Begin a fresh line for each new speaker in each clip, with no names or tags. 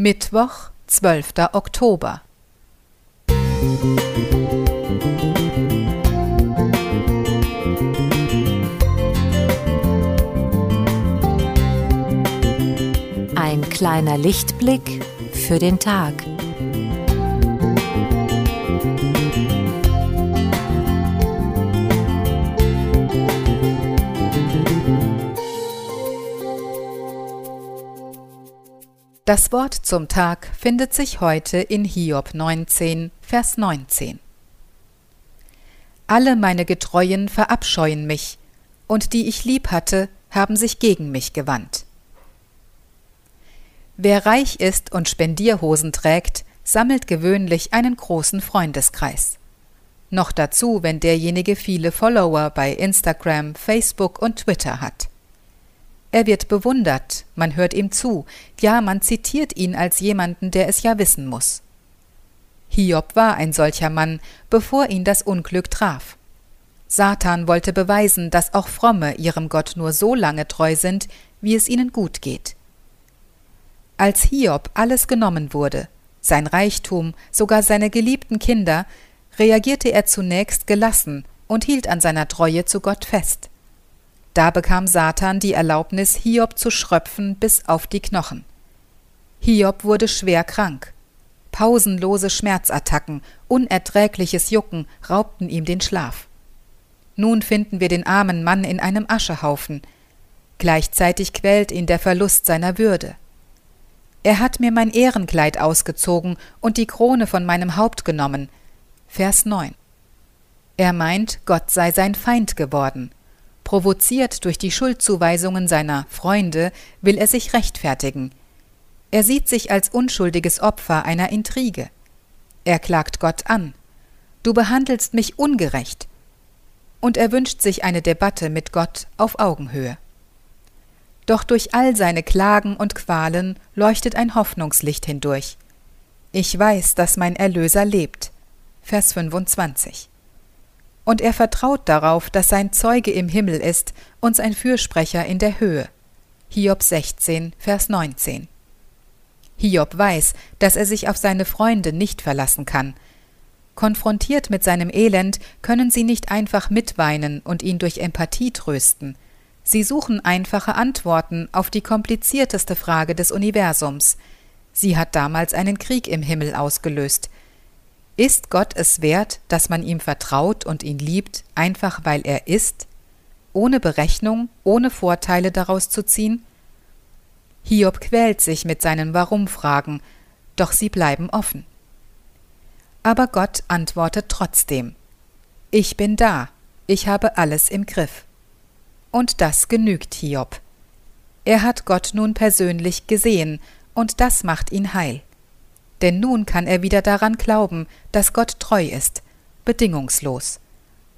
Mittwoch, 12. Oktober.
Ein kleiner Lichtblick für den Tag.
Das Wort zum Tag findet sich heute in Hiob 19, Vers 19. Alle meine Getreuen verabscheuen mich, und die ich lieb hatte, haben sich gegen mich gewandt. Wer reich ist und Spendierhosen trägt, sammelt gewöhnlich einen großen Freundeskreis. Noch dazu, wenn derjenige viele Follower bei Instagram, Facebook und Twitter hat. Er wird bewundert, man hört ihm zu, ja, man zitiert ihn als jemanden, der es ja wissen muss. Hiob war ein solcher Mann, bevor ihn das Unglück traf. Satan wollte beweisen, dass auch Fromme ihrem Gott nur so lange treu sind, wie es ihnen gut geht. Als Hiob alles genommen wurde, sein Reichtum, sogar seine geliebten Kinder, reagierte er zunächst gelassen und hielt an seiner Treue zu Gott fest. Da bekam Satan die Erlaubnis, Hiob zu schröpfen bis auf die Knochen. Hiob wurde schwer krank. Pausenlose Schmerzattacken, unerträgliches Jucken raubten ihm den Schlaf. Nun finden wir den armen Mann in einem Aschehaufen. Gleichzeitig quält ihn der Verlust seiner Würde. Er hat mir mein Ehrenkleid ausgezogen und die Krone von meinem Haupt genommen. Vers 9. Er meint, Gott sei sein Feind geworden. Provoziert durch die Schuldzuweisungen seiner Freunde, will er sich rechtfertigen. Er sieht sich als unschuldiges Opfer einer Intrige. Er klagt Gott an. Du behandelst mich ungerecht. Und er wünscht sich eine Debatte mit Gott auf Augenhöhe. Doch durch all seine Klagen und Qualen leuchtet ein Hoffnungslicht hindurch. Ich weiß, dass mein Erlöser lebt. Vers 25 und er vertraut darauf, dass sein Zeuge im Himmel ist und sein Fürsprecher in der Höhe. Hiob 16, Vers 19. Hiob weiß, dass er sich auf seine Freunde nicht verlassen kann. Konfrontiert mit seinem Elend können sie nicht einfach mitweinen und ihn durch Empathie trösten. Sie suchen einfache Antworten auf die komplizierteste Frage des Universums. Sie hat damals einen Krieg im Himmel ausgelöst. Ist Gott es wert, dass man ihm vertraut und ihn liebt, einfach weil er ist, ohne Berechnung, ohne Vorteile daraus zu ziehen? Hiob quält sich mit seinen Warum-Fragen, doch sie bleiben offen. Aber Gott antwortet trotzdem. Ich bin da, ich habe alles im Griff. Und das genügt Hiob. Er hat Gott nun persönlich gesehen, und das macht ihn heil denn nun kann er wieder daran glauben, dass Gott treu ist, bedingungslos.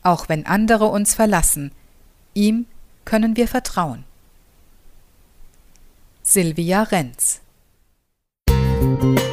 Auch wenn andere uns verlassen, ihm können wir vertrauen. Silvia Renz Musik